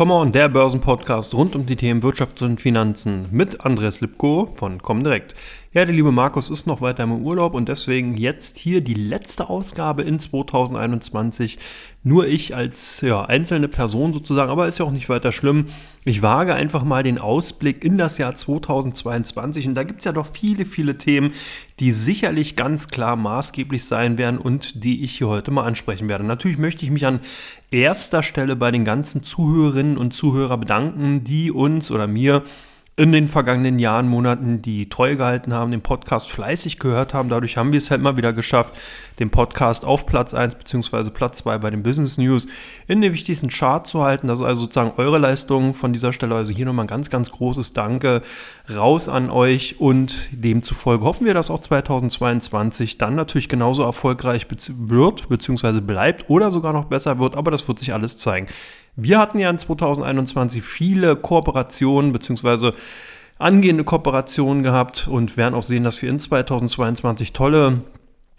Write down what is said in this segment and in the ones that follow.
Come on, der Börsenpodcast rund um die Themen Wirtschaft und Finanzen mit Andreas Lipko von Comdirect. Ja, der liebe Markus ist noch weiter im Urlaub und deswegen jetzt hier die letzte Ausgabe in 2021. Nur ich als ja, einzelne Person sozusagen, aber ist ja auch nicht weiter schlimm. Ich wage einfach mal den Ausblick in das Jahr 2022 und da gibt es ja doch viele, viele Themen, die sicherlich ganz klar maßgeblich sein werden und die ich hier heute mal ansprechen werde. Natürlich möchte ich mich an erster Stelle bei den ganzen Zuhörerinnen und Zuhörern bedanken, die uns oder mir in den vergangenen Jahren, Monaten die Treue gehalten haben, den Podcast fleißig gehört haben. Dadurch haben wir es halt mal wieder geschafft, den Podcast auf Platz 1 bzw. Platz 2 bei den Business News in den wichtigsten Chart zu halten. Das ist also sozusagen eure Leistung von dieser Stelle. Also hier nochmal ein ganz, ganz großes Danke raus an euch und demzufolge hoffen wir, dass auch 2022 dann natürlich genauso erfolgreich wird bzw. bleibt oder sogar noch besser wird. Aber das wird sich alles zeigen. Wir hatten ja in 2021 viele Kooperationen bzw. angehende Kooperationen gehabt und werden auch sehen, dass wir in 2022 tolle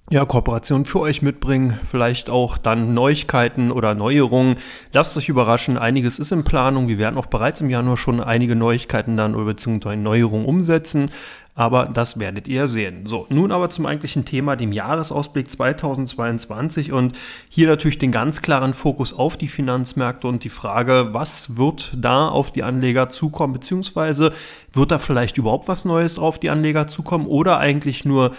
ja, Kooperationen für euch mitbringen, vielleicht auch dann Neuigkeiten oder Neuerungen. Lasst euch überraschen, einiges ist in Planung. Wir werden auch bereits im Januar schon einige Neuigkeiten dann oder beziehungsweise Neuerungen umsetzen aber das werdet ihr sehen. So, nun aber zum eigentlichen Thema, dem Jahresausblick 2022 und hier natürlich den ganz klaren Fokus auf die Finanzmärkte und die Frage, was wird da auf die Anleger zukommen, beziehungsweise wird da vielleicht überhaupt was Neues auf die Anleger zukommen oder eigentlich nur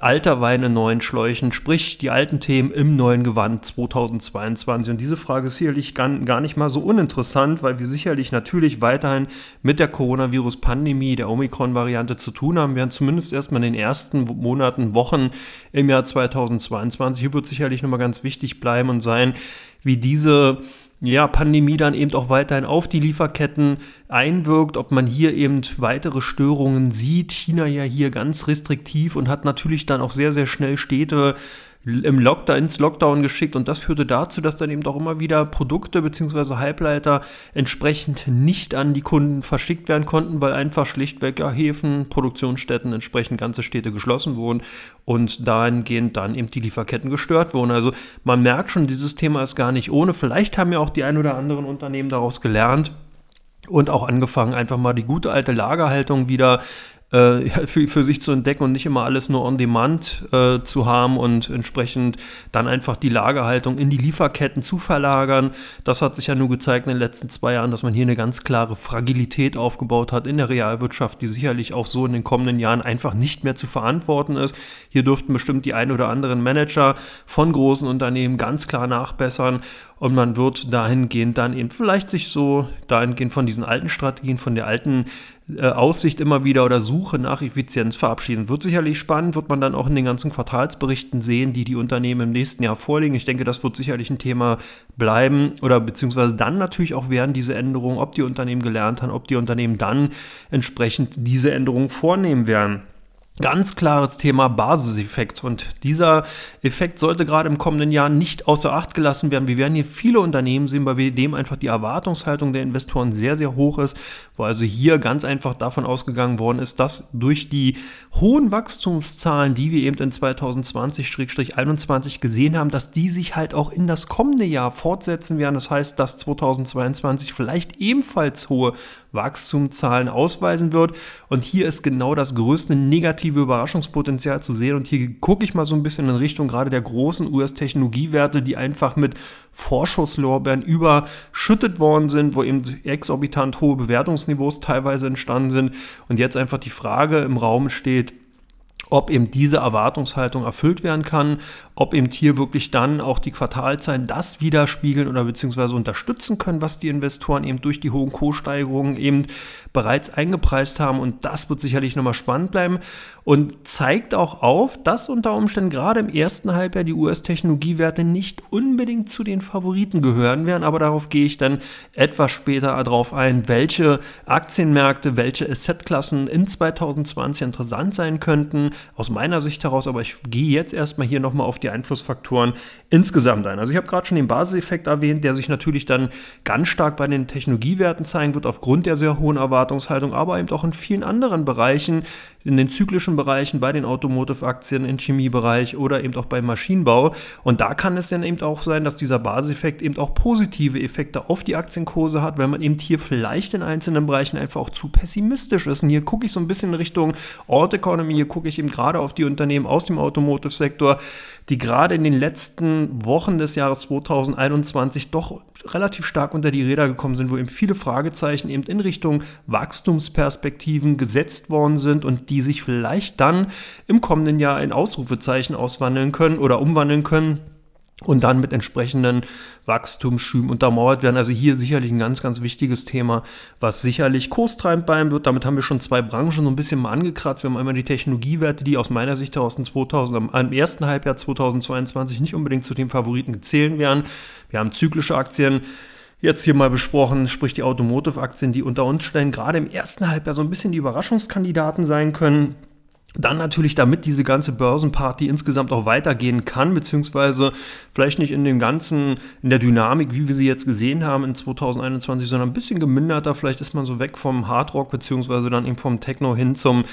alter Wein in neuen Schläuchen, sprich die alten Themen im neuen Gewand 2022. Und diese Frage ist sicherlich gar, nicht mal so uninteressant, weil wir sicherlich natürlich weiterhin mit der Coronavirus-Pandemie, der Omikron-Variante zu tun haben, werden zumindest erstmal in den ersten Monaten, Wochen im Jahr 2022. Hier wird sicherlich nochmal ganz wichtig bleiben und sein, wie diese ja, Pandemie dann eben auch weiterhin auf die Lieferketten einwirkt, ob man hier eben weitere Störungen sieht. China ja hier ganz restriktiv und hat natürlich dann auch sehr, sehr schnell Städte im Lockdown, ins Lockdown geschickt und das führte dazu, dass dann eben auch immer wieder Produkte bzw. Halbleiter entsprechend nicht an die Kunden verschickt werden konnten, weil einfach schlichtweg ja, Häfen, Produktionsstätten, entsprechend ganze Städte geschlossen wurden und dahingehend dann eben die Lieferketten gestört wurden. Also man merkt schon, dieses Thema ist gar nicht ohne. Vielleicht haben ja auch die ein oder anderen Unternehmen daraus gelernt und auch angefangen, einfach mal die gute alte Lagerhaltung wieder äh, für, für sich zu entdecken und nicht immer alles nur on demand äh, zu haben und entsprechend dann einfach die Lagerhaltung in die Lieferketten zu verlagern. Das hat sich ja nur gezeigt in den letzten zwei Jahren, dass man hier eine ganz klare Fragilität aufgebaut hat in der Realwirtschaft, die sicherlich auch so in den kommenden Jahren einfach nicht mehr zu verantworten ist. Hier dürften bestimmt die ein oder anderen Manager von großen Unternehmen ganz klar nachbessern und man wird dahingehend dann eben vielleicht sich so dahingehend von diesen alten Strategien, von der alten äh, Aussicht immer wieder oder Suche nach Effizienz verabschieden. Wird sicherlich spannend, wird man dann auch in den ganzen Quartalsberichten sehen, die die Unternehmen im nächsten Jahr vorlegen. Ich denke, das wird sicherlich ein Thema bleiben oder beziehungsweise dann natürlich auch werden diese Änderungen, ob die Unternehmen gelernt haben, ob die Unternehmen dann entsprechend diese Änderungen vornehmen werden. Ganz klares Thema Basiseffekt. Und dieser Effekt sollte gerade im kommenden Jahr nicht außer Acht gelassen werden. Wir werden hier viele Unternehmen sehen, bei dem einfach die Erwartungshaltung der Investoren sehr, sehr hoch ist, wo also hier ganz einfach davon ausgegangen worden ist, dass durch die hohen Wachstumszahlen, die wir eben in 2020-21 gesehen haben, dass die sich halt auch in das kommende Jahr fortsetzen werden. Das heißt, dass 2022 vielleicht ebenfalls hohe Wachstumszahlen ausweisen wird. Und hier ist genau das größte negative Überraschungspotenzial zu sehen. Und hier gucke ich mal so ein bisschen in Richtung gerade der großen US-Technologiewerte, die einfach mit Vorschusslorbeeren überschüttet worden sind, wo eben exorbitant hohe Bewertungsniveaus teilweise entstanden sind. Und jetzt einfach die Frage im Raum steht, ob eben diese Erwartungshaltung erfüllt werden kann, ob eben hier wirklich dann auch die Quartalzahlen das widerspiegeln oder beziehungsweise unterstützen können, was die Investoren eben durch die hohen Co-Steigerungen eben bereits eingepreist haben. Und das wird sicherlich nochmal spannend bleiben und zeigt auch auf, dass unter Umständen gerade im ersten Halbjahr die US-Technologiewerte nicht unbedingt zu den Favoriten gehören werden. Aber darauf gehe ich dann etwas später darauf ein, welche Aktienmärkte, welche Assetklassen in 2020 interessant sein könnten aus meiner Sicht heraus, aber ich gehe jetzt erstmal hier nochmal auf die Einflussfaktoren insgesamt ein. Also ich habe gerade schon den Basiseffekt erwähnt, der sich natürlich dann ganz stark bei den Technologiewerten zeigen wird, aufgrund der sehr hohen Erwartungshaltung, aber eben auch in vielen anderen Bereichen, in den zyklischen Bereichen, bei den Automotive-Aktien, im Chemiebereich oder eben auch beim Maschinenbau. Und da kann es dann eben auch sein, dass dieser Basiseffekt eben auch positive Effekte auf die Aktienkurse hat, wenn man eben hier vielleicht in einzelnen Bereichen einfach auch zu pessimistisch ist. Und hier gucke ich so ein bisschen Richtung Ort Economy, hier gucke ich eben gerade auf die Unternehmen aus dem Automotive-Sektor, die gerade in den letzten Wochen des Jahres 2021 doch relativ stark unter die Räder gekommen sind, wo eben viele Fragezeichen eben in Richtung Wachstumsperspektiven gesetzt worden sind und die sich vielleicht dann im kommenden Jahr in Ausrufezeichen auswandeln können oder umwandeln können und dann mit entsprechenden Wachstumsschüben untermauert werden. Also hier sicherlich ein ganz, ganz wichtiges Thema, was sicherlich kurstreibend bleiben wird. Damit haben wir schon zwei Branchen so ein bisschen mal angekratzt. Wir haben einmal die Technologiewerte, die aus meiner Sicht heraus in 2000, im ersten Halbjahr 2022 nicht unbedingt zu den Favoriten zählen werden. Wir haben zyklische Aktien, jetzt hier mal besprochen, sprich die Automotive-Aktien, die unter uns stellen, gerade im ersten Halbjahr so ein bisschen die Überraschungskandidaten sein können. Dann natürlich, damit diese ganze Börsenparty insgesamt auch weitergehen kann, beziehungsweise vielleicht nicht in dem ganzen, in der Dynamik, wie wir sie jetzt gesehen haben in 2021, sondern ein bisschen geminderter. Vielleicht ist man so weg vom Hardrock, beziehungsweise dann eben vom Techno hin zum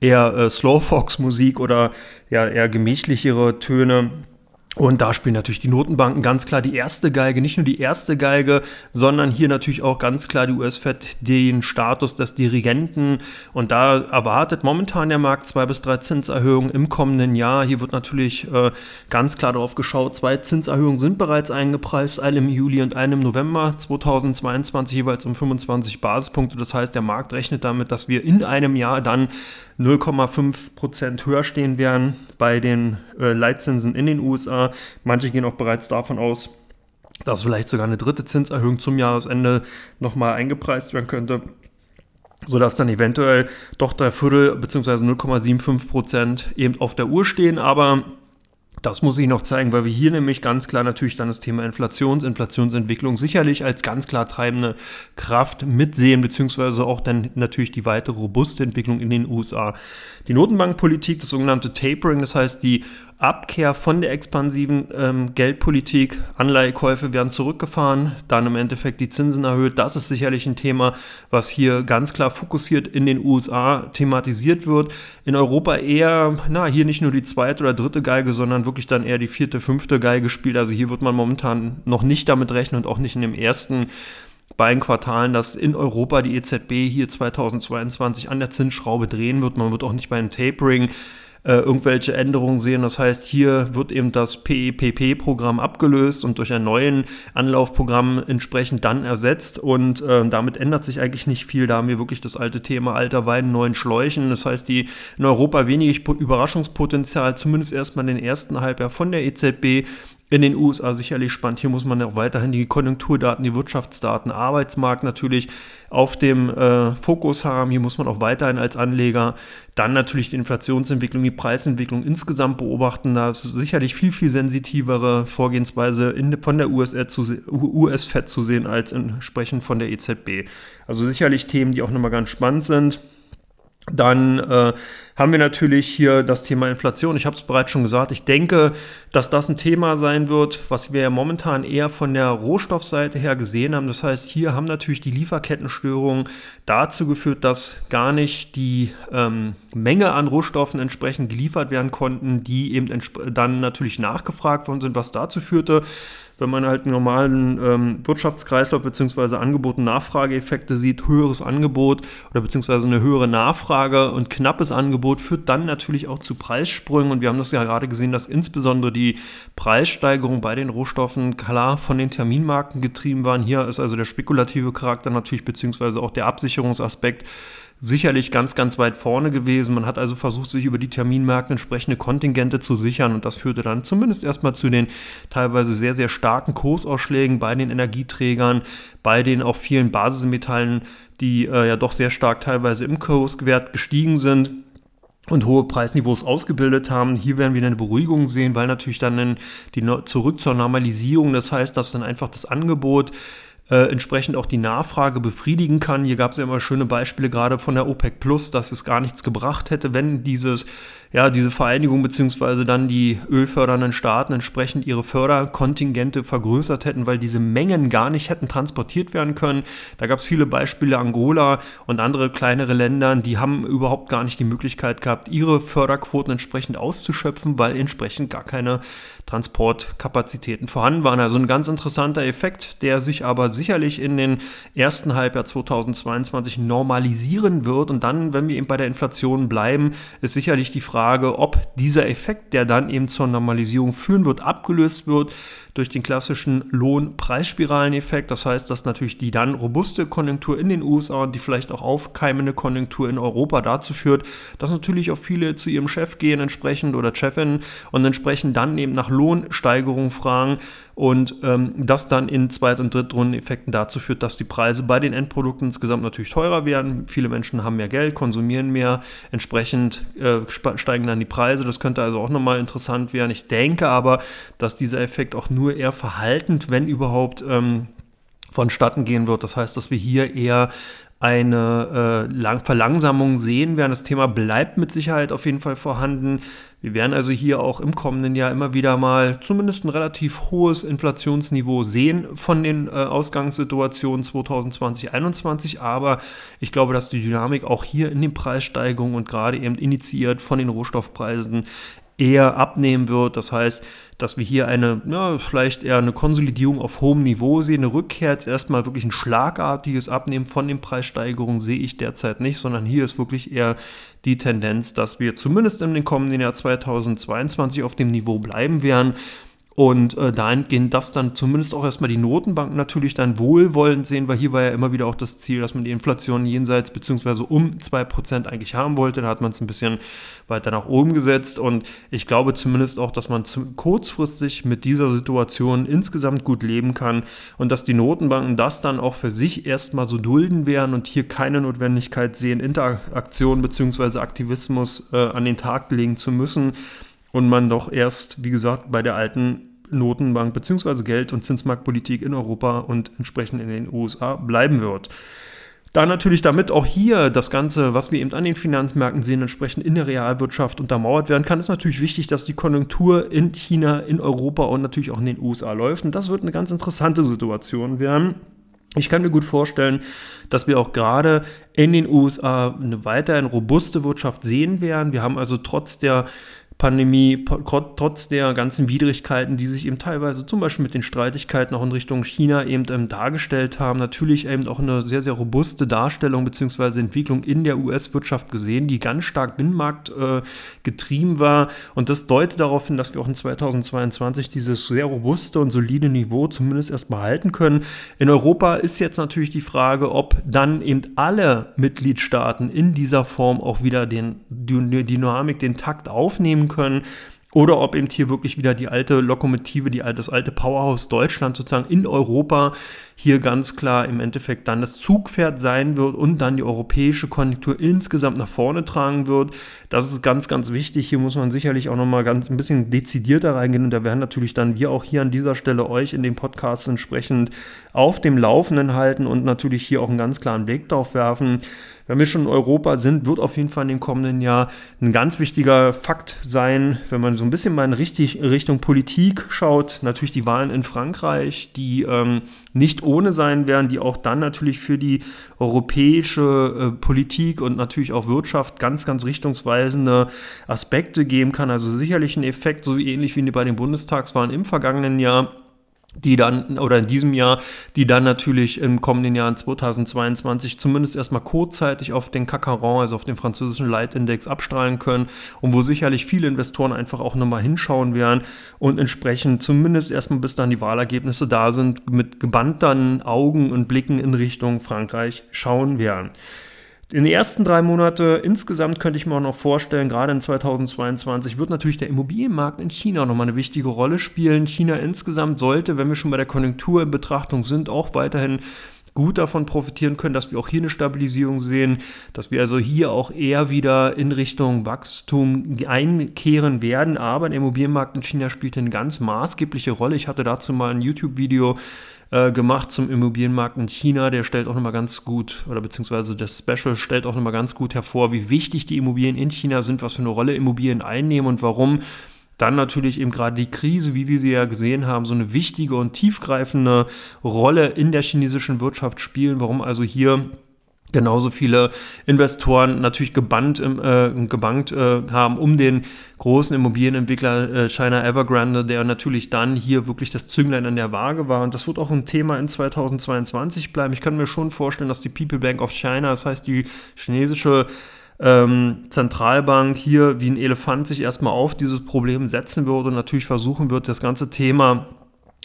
eher äh, Slowfox-Musik oder ja, eher gemächlichere Töne. Und da spielen natürlich die Notenbanken ganz klar die erste Geige, nicht nur die erste Geige, sondern hier natürlich auch ganz klar die US-Fed den Status des Dirigenten. Und da erwartet momentan der Markt zwei bis drei Zinserhöhungen im kommenden Jahr. Hier wird natürlich äh, ganz klar darauf geschaut, zwei Zinserhöhungen sind bereits eingepreist, eine im Juli und eine im November 2022 jeweils um 25 Basispunkte. Das heißt, der Markt rechnet damit, dass wir in einem Jahr dann 0,5 Prozent höher stehen werden bei den äh, Leitzinsen in den USA. Manche gehen auch bereits davon aus, dass vielleicht sogar eine dritte Zinserhöhung zum Jahresende nochmal eingepreist werden könnte, sodass dann eventuell doch drei Viertel bzw. 0,75 Prozent eben auf der Uhr stehen. Aber das muss ich noch zeigen, weil wir hier nämlich ganz klar natürlich dann das Thema Inflations, Inflationsentwicklung sicherlich als ganz klar treibende Kraft mitsehen, beziehungsweise auch dann natürlich die weitere robuste Entwicklung in den USA. Die Notenbankpolitik, das sogenannte Tapering, das heißt die Abkehr von der expansiven ähm, Geldpolitik, Anleihekäufe werden zurückgefahren, dann im Endeffekt die Zinsen erhöht. Das ist sicherlich ein Thema, was hier ganz klar fokussiert in den USA thematisiert wird. In Europa eher, na, hier nicht nur die zweite oder dritte Geige, sondern wirklich dann eher die vierte, fünfte Geige spielt. Also hier wird man momentan noch nicht damit rechnen und auch nicht in dem ersten beiden Quartalen, dass in Europa die EZB hier 2022 an der Zinsschraube drehen wird. Man wird auch nicht bei einem Tapering äh, irgendwelche Änderungen sehen. Das heißt, hier wird eben das PEPP-Programm abgelöst und durch ein neues Anlaufprogramm entsprechend dann ersetzt. Und äh, damit ändert sich eigentlich nicht viel. Da haben wir wirklich das alte Thema alter Wein, neuen Schläuchen. Das heißt, die in Europa wenig Überraschungspotenzial, zumindest erstmal in den ersten Halbjahr von der EZB in den USA sicherlich spannend. Hier muss man auch weiterhin die Konjunkturdaten, die Wirtschaftsdaten, Arbeitsmarkt natürlich auf dem äh, Fokus haben. Hier muss man auch weiterhin als Anleger dann natürlich die Inflationsentwicklung, die Preisentwicklung insgesamt beobachten. Da ist sicherlich viel, viel sensitivere Vorgehensweise in, von der US-Fed zu, zu sehen als entsprechend von der EZB. Also sicherlich Themen, die auch nochmal ganz spannend sind. Dann äh, haben wir natürlich hier das Thema Inflation. Ich habe es bereits schon gesagt. Ich denke, dass das ein Thema sein wird, was wir ja momentan eher von der Rohstoffseite her gesehen haben. Das heißt, hier haben natürlich die Lieferkettenstörungen dazu geführt, dass gar nicht die ähm, Menge an Rohstoffen entsprechend geliefert werden konnten, die eben dann natürlich nachgefragt worden sind, was dazu führte, wenn man halt einen normalen ähm, Wirtschaftskreislauf bzw. Angebot- und Nachfrageeffekte sieht, höheres Angebot oder beziehungsweise eine höhere Nachfrage und knappes Angebot führt dann natürlich auch zu Preissprüngen. Und wir haben das ja gerade gesehen, dass insbesondere die Preissteigerung bei den Rohstoffen klar von den Terminmarken getrieben waren. Hier ist also der spekulative Charakter natürlich beziehungsweise auch der Absicherungsaspekt sicherlich ganz, ganz weit vorne gewesen. Man hat also versucht, sich über die Terminmärkte entsprechende Kontingente zu sichern und das führte dann zumindest erstmal zu den teilweise sehr, sehr starken Kursausschlägen bei den Energieträgern, bei den auch vielen Basismetallen, die äh, ja doch sehr stark teilweise im Kurswert gestiegen sind und hohe Preisniveaus ausgebildet haben. Hier werden wir eine Beruhigung sehen, weil natürlich dann die zurück zur Normalisierung, das heißt, dass dann einfach das Angebot äh, entsprechend auch die Nachfrage befriedigen kann. Hier gab es ja immer schöne Beispiele gerade von der OPEC Plus, dass es gar nichts gebracht hätte, wenn dieses ja, diese Vereinigung beziehungsweise dann die ölfördernden Staaten entsprechend ihre Förderkontingente vergrößert hätten, weil diese Mengen gar nicht hätten transportiert werden können. Da gab es viele Beispiele, Angola und andere kleinere Länder, die haben überhaupt gar nicht die Möglichkeit gehabt, ihre Förderquoten entsprechend auszuschöpfen, weil entsprechend gar keine Transportkapazitäten vorhanden waren. Also ein ganz interessanter Effekt, der sich aber sicherlich in den ersten Halbjahr 2022 normalisieren wird. Und dann, wenn wir eben bei der Inflation bleiben, ist sicherlich die Frage, ob dieser Effekt, der dann eben zur Normalisierung führen wird, abgelöst wird durch den klassischen Lohnpreisspiraleneffekt. Das heißt, dass natürlich die dann robuste Konjunktur in den USA und die vielleicht auch aufkeimende Konjunktur in Europa dazu führt, dass natürlich auch viele zu ihrem Chef gehen entsprechend oder Chefin und entsprechend dann eben nach Lohnsteigerung fragen und ähm, das dann in Zweit- und Drittrundeneffekten dazu führt, dass die Preise bei den Endprodukten insgesamt natürlich teurer werden. Viele Menschen haben mehr Geld, konsumieren mehr, entsprechend äh, steigen dann die Preise. Das könnte also auch nochmal interessant werden. Ich denke aber, dass dieser Effekt auch nur eher verhaltend, wenn überhaupt, ähm, vonstatten gehen wird. Das heißt, dass wir hier eher eine äh, Verlangsamung sehen werden. Das Thema bleibt mit Sicherheit auf jeden Fall vorhanden. Wir werden also hier auch im kommenden Jahr immer wieder mal zumindest ein relativ hohes Inflationsniveau sehen von den äh, Ausgangssituationen 2020, 2021. Aber ich glaube, dass die Dynamik auch hier in den Preissteigerungen und gerade eben initiiert von den Rohstoffpreisen eher abnehmen wird. Das heißt, dass wir hier eine, ja, vielleicht eher eine Konsolidierung auf hohem Niveau sehen. Eine Rückkehr jetzt erstmal wirklich ein schlagartiges Abnehmen von den Preissteigerungen sehe ich derzeit nicht, sondern hier ist wirklich eher die Tendenz, dass wir zumindest in den kommenden Jahr 2022 auf dem Niveau bleiben werden. Und äh, dahingehend, dass dann zumindest auch erstmal die Notenbanken natürlich dann wohlwollend sehen, weil hier war ja immer wieder auch das Ziel, dass man die Inflation jenseits bzw. um 2% eigentlich haben wollte. Da hat man es ein bisschen weiter nach oben gesetzt. Und ich glaube zumindest auch, dass man kurzfristig mit dieser Situation insgesamt gut leben kann und dass die Notenbanken das dann auch für sich erstmal so dulden werden und hier keine Notwendigkeit sehen, Interaktion bzw. Aktivismus äh, an den Tag legen zu müssen und man doch erst, wie gesagt, bei der alten Notenbank bzw. Geld- und Zinsmarktpolitik in Europa und entsprechend in den USA bleiben wird. Da natürlich damit auch hier das Ganze, was wir eben an den Finanzmärkten sehen, entsprechend in der Realwirtschaft untermauert werden kann, ist natürlich wichtig, dass die Konjunktur in China, in Europa und natürlich auch in den USA läuft. Und das wird eine ganz interessante Situation werden. Ich kann mir gut vorstellen, dass wir auch gerade in den USA eine weiterhin robuste Wirtschaft sehen werden. Wir haben also trotz der Pandemie, trotz der ganzen Widrigkeiten, die sich eben teilweise zum Beispiel mit den Streitigkeiten auch in Richtung China eben ähm, dargestellt haben, natürlich eben auch eine sehr, sehr robuste Darstellung bzw. Entwicklung in der US-Wirtschaft gesehen, die ganz stark Binnenmarkt äh, getrieben war. Und das deutet darauf hin, dass wir auch in 2022 dieses sehr robuste und solide Niveau zumindest erst behalten können. In Europa ist jetzt natürlich die Frage, ob dann eben alle Mitgliedstaaten in dieser Form auch wieder den, die Dynamik, den Takt aufnehmen können oder ob eben hier wirklich wieder die alte Lokomotive, die, das alte Powerhouse Deutschland sozusagen in Europa hier ganz klar im Endeffekt dann das Zugpferd sein wird und dann die europäische Konjunktur insgesamt nach vorne tragen wird. Das ist ganz, ganz wichtig. Hier muss man sicherlich auch nochmal ganz ein bisschen dezidierter reingehen und da werden natürlich dann wir auch hier an dieser Stelle euch in dem Podcast entsprechend auf dem Laufenden halten und natürlich hier auch einen ganz klaren Blick drauf werfen wenn wir schon in Europa sind, wird auf jeden Fall in dem kommenden Jahr ein ganz wichtiger Fakt sein, wenn man so ein bisschen mal in richtig, Richtung Politik schaut. Natürlich die Wahlen in Frankreich, die ähm, nicht ohne sein werden, die auch dann natürlich für die europäische äh, Politik und natürlich auch Wirtschaft ganz, ganz richtungsweisende Aspekte geben kann. Also sicherlich ein Effekt, so ähnlich wie bei den Bundestagswahlen im vergangenen Jahr die dann, oder in diesem Jahr, die dann natürlich im kommenden Jahr in 2022 zumindest erstmal kurzzeitig auf den Cacaron, also auf den französischen Leitindex abstrahlen können und wo sicherlich viele Investoren einfach auch nochmal hinschauen werden und entsprechend zumindest erstmal bis dann die Wahlergebnisse da sind, mit gebannten Augen und Blicken in Richtung Frankreich schauen werden. In den ersten drei Monate insgesamt könnte ich mir auch noch vorstellen, gerade in 2022 wird natürlich der Immobilienmarkt in China nochmal eine wichtige Rolle spielen. China insgesamt sollte, wenn wir schon bei der Konjunktur in Betrachtung sind, auch weiterhin gut davon profitieren können, dass wir auch hier eine Stabilisierung sehen, dass wir also hier auch eher wieder in Richtung Wachstum einkehren werden. Aber der Immobilienmarkt in China spielt eine ganz maßgebliche Rolle. Ich hatte dazu mal ein YouTube-Video äh, gemacht zum Immobilienmarkt in China. Der stellt auch nochmal ganz gut, oder beziehungsweise das Special stellt auch nochmal ganz gut hervor, wie wichtig die Immobilien in China sind, was für eine Rolle Immobilien einnehmen und warum dann natürlich eben gerade die Krise, wie wir sie ja gesehen haben, so eine wichtige und tiefgreifende Rolle in der chinesischen Wirtschaft spielen, warum also hier genauso viele Investoren natürlich gebannt, äh, gebankt äh, haben um den großen Immobilienentwickler äh, China Evergrande, der natürlich dann hier wirklich das Zünglein an der Waage war. Und das wird auch ein Thema in 2022 bleiben. Ich kann mir schon vorstellen, dass die People Bank of China, das heißt die chinesische ähm, Zentralbank hier wie ein Elefant sich erstmal auf dieses Problem setzen würde und natürlich versuchen wird, das ganze Thema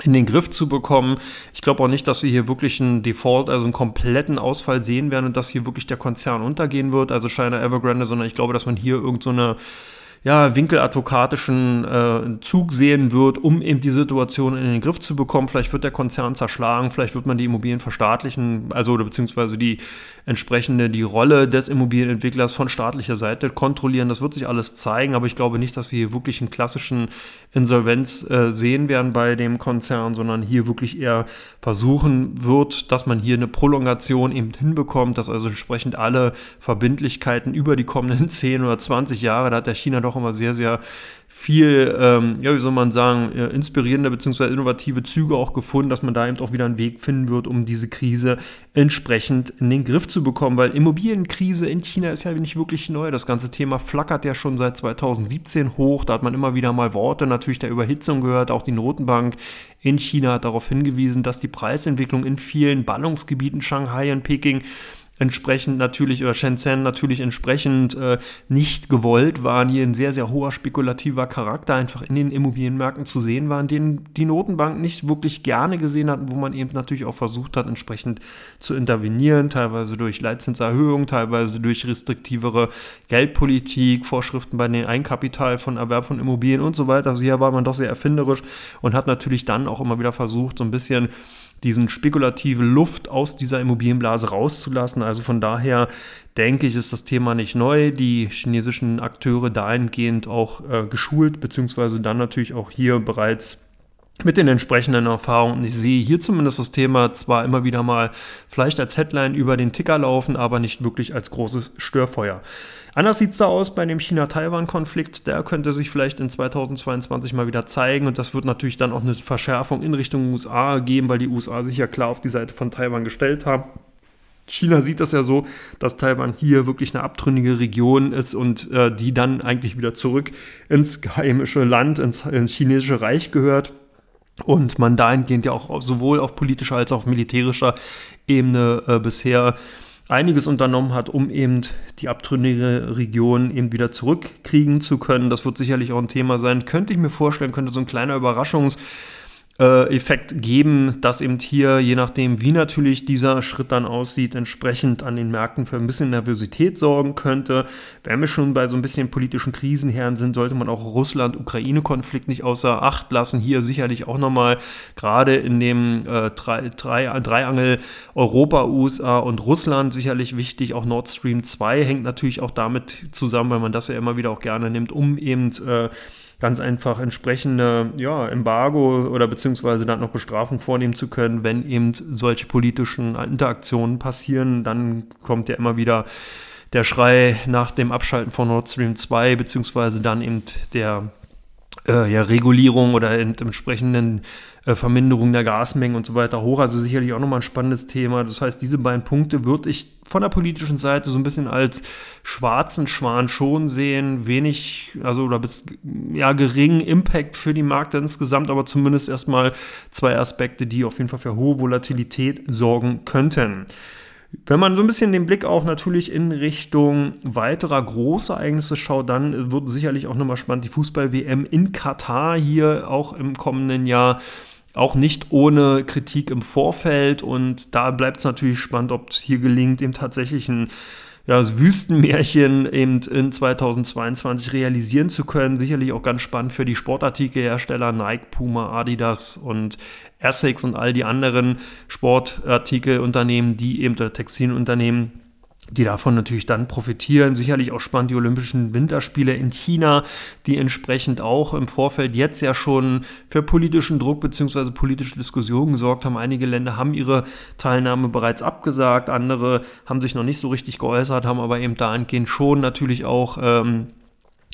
in den Griff zu bekommen. Ich glaube auch nicht, dass wir hier wirklich einen Default, also einen kompletten Ausfall sehen werden und dass hier wirklich der Konzern untergehen wird, also China Evergrande, sondern ich glaube, dass man hier irgendeine so ja, winkeladvokatischen äh, Zug sehen wird, um eben die Situation in den Griff zu bekommen. Vielleicht wird der Konzern zerschlagen, vielleicht wird man die Immobilien verstaatlichen, also oder beziehungsweise die entsprechende, die Rolle des Immobilienentwicklers von staatlicher Seite kontrollieren. Das wird sich alles zeigen, aber ich glaube nicht, dass wir hier wirklich einen klassischen Insolvenz äh, sehen werden bei dem Konzern, sondern hier wirklich eher versuchen wird, dass man hier eine Prolongation eben hinbekommt, dass also entsprechend alle Verbindlichkeiten über die kommenden 10 oder 20 Jahre, da hat der China doch immer sehr, sehr viel, ähm, ja, wie soll man sagen, inspirierende bzw. innovative Züge auch gefunden, dass man da eben auch wieder einen Weg finden wird, um diese Krise entsprechend in den Griff zu bekommen, weil Immobilienkrise in China ist ja nicht wirklich neu. Das ganze Thema flackert ja schon seit 2017 hoch. Da hat man immer wieder mal Worte natürlich der Überhitzung gehört. Auch die Notenbank in China hat darauf hingewiesen, dass die Preisentwicklung in vielen Ballungsgebieten, Shanghai und Peking, entsprechend natürlich, oder Shenzhen natürlich entsprechend äh, nicht gewollt waren, hier ein sehr, sehr hoher spekulativer Charakter einfach in den Immobilienmärkten zu sehen waren, den die Notenbank nicht wirklich gerne gesehen hat, wo man eben natürlich auch versucht hat, entsprechend zu intervenieren, teilweise durch Leitzinserhöhung, teilweise durch restriktivere Geldpolitik, Vorschriften bei den Einkapital von Erwerb von Immobilien und so weiter. Also hier war man doch sehr erfinderisch und hat natürlich dann auch immer wieder versucht, so ein bisschen diesen spekulative Luft aus dieser Immobilienblase rauszulassen. Also von daher denke ich, ist das Thema nicht neu. Die chinesischen Akteure dahingehend auch äh, geschult, beziehungsweise dann natürlich auch hier bereits mit den entsprechenden Erfahrungen. Ich sehe hier zumindest das Thema zwar immer wieder mal vielleicht als Headline über den Ticker laufen, aber nicht wirklich als großes Störfeuer. Anders sieht es da aus bei dem China-Taiwan-Konflikt. Der könnte sich vielleicht in 2022 mal wieder zeigen und das wird natürlich dann auch eine Verschärfung in Richtung USA geben, weil die USA sich ja klar auf die Seite von Taiwan gestellt haben. China sieht das ja so, dass Taiwan hier wirklich eine abtrünnige Region ist und äh, die dann eigentlich wieder zurück ins geheimische Land, ins, ins chinesische Reich gehört und man dahingehend ja auch sowohl auf politischer als auch auf militärischer Ebene äh, bisher einiges unternommen hat, um eben die abtrünnige Region eben wieder zurückkriegen zu können. Das wird sicherlich auch ein Thema sein. Könnte ich mir vorstellen, könnte so ein kleiner Überraschungs- äh, Effekt geben, dass eben hier, je nachdem, wie natürlich dieser Schritt dann aussieht, entsprechend an den Märkten für ein bisschen Nervosität sorgen könnte. Wenn wir schon bei so ein bisschen politischen Krisenherren sind, sollte man auch Russland-Ukraine-Konflikt nicht außer Acht lassen. Hier sicherlich auch nochmal gerade in dem äh, Drei, Drei, Europa, USA und Russland sicherlich wichtig. Auch Nord Stream 2 hängt natürlich auch damit zusammen, weil man das ja immer wieder auch gerne nimmt, um eben äh, ganz einfach entsprechende ja, Embargo oder beziehungsweise dann noch Bestrafung vornehmen zu können, wenn eben solche politischen Interaktionen passieren. Dann kommt ja immer wieder der Schrei nach dem Abschalten von Nord Stream 2, beziehungsweise dann eben der äh, ja, Regulierung oder entsprechenden äh, Verminderung der Gasmengen und so weiter hoch. Also sicherlich auch nochmal ein spannendes Thema. Das heißt, diese beiden Punkte würde ich von der politischen Seite so ein bisschen als schwarzen Schwan schon sehen. Wenig, also oder bis, ja, geringen Impact für die Märkte insgesamt, aber zumindest erstmal zwei Aspekte, die auf jeden Fall für hohe Volatilität sorgen könnten. Wenn man so ein bisschen den Blick auch natürlich in Richtung weiterer großer Ereignisse schaut, dann wird sicherlich auch nochmal spannend die Fußball-WM in Katar hier auch im kommenden Jahr. Auch nicht ohne Kritik im Vorfeld und da bleibt es natürlich spannend, ob es hier gelingt, eben tatsächlich ein ja, das Wüstenmärchen eben in 2022 realisieren zu können. Sicherlich auch ganz spannend für die Sportartikelhersteller Nike, Puma, Adidas und Essex und all die anderen Sportartikelunternehmen, die eben, oder Textilunternehmen, die davon natürlich dann profitieren. Sicherlich auch spannend die Olympischen Winterspiele in China, die entsprechend auch im Vorfeld jetzt ja schon für politischen Druck bzw. politische Diskussionen gesorgt haben. Einige Länder haben ihre Teilnahme bereits abgesagt, andere haben sich noch nicht so richtig geäußert, haben aber eben dahingehend schon natürlich auch ähm,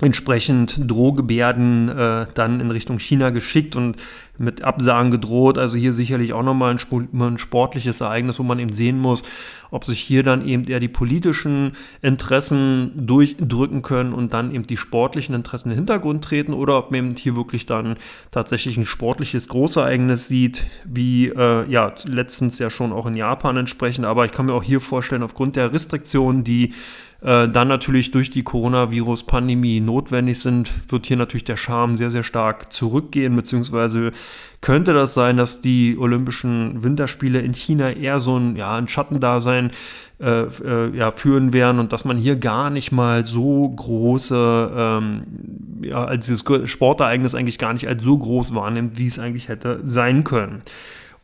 entsprechend Drohgebärden äh, dann in Richtung China geschickt und mit Absagen gedroht. Also hier sicherlich auch nochmal ein, ein sportliches Ereignis, wo man eben sehen muss, ob sich hier dann eben eher die politischen Interessen durchdrücken können und dann eben die sportlichen Interessen in den Hintergrund treten oder ob man eben hier wirklich dann tatsächlich ein sportliches Großereignis sieht, wie äh, ja letztens ja schon auch in Japan entsprechend. Aber ich kann mir auch hier vorstellen, aufgrund der Restriktionen, die äh, dann natürlich durch die Coronavirus-Pandemie notwendig sind, wird hier natürlich der Charme sehr, sehr stark zurückgehen, beziehungsweise könnte das sein, dass die Olympischen Winterspiele in China eher so ein, ja, ein Schattendasein äh, äh, ja, führen werden und dass man hier gar nicht mal so große, ähm, ja, als dieses Sportereignis eigentlich gar nicht als so groß wahrnimmt, wie es eigentlich hätte sein können.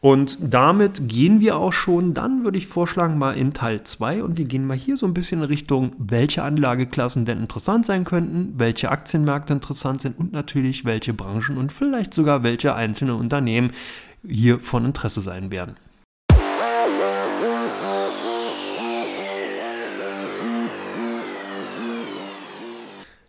Und damit gehen wir auch schon, dann würde ich vorschlagen, mal in Teil 2 und wir gehen mal hier so ein bisschen in Richtung, welche Anlageklassen denn interessant sein könnten, welche Aktienmärkte interessant sind und natürlich welche Branchen und vielleicht sogar welche einzelne Unternehmen hier von Interesse sein werden.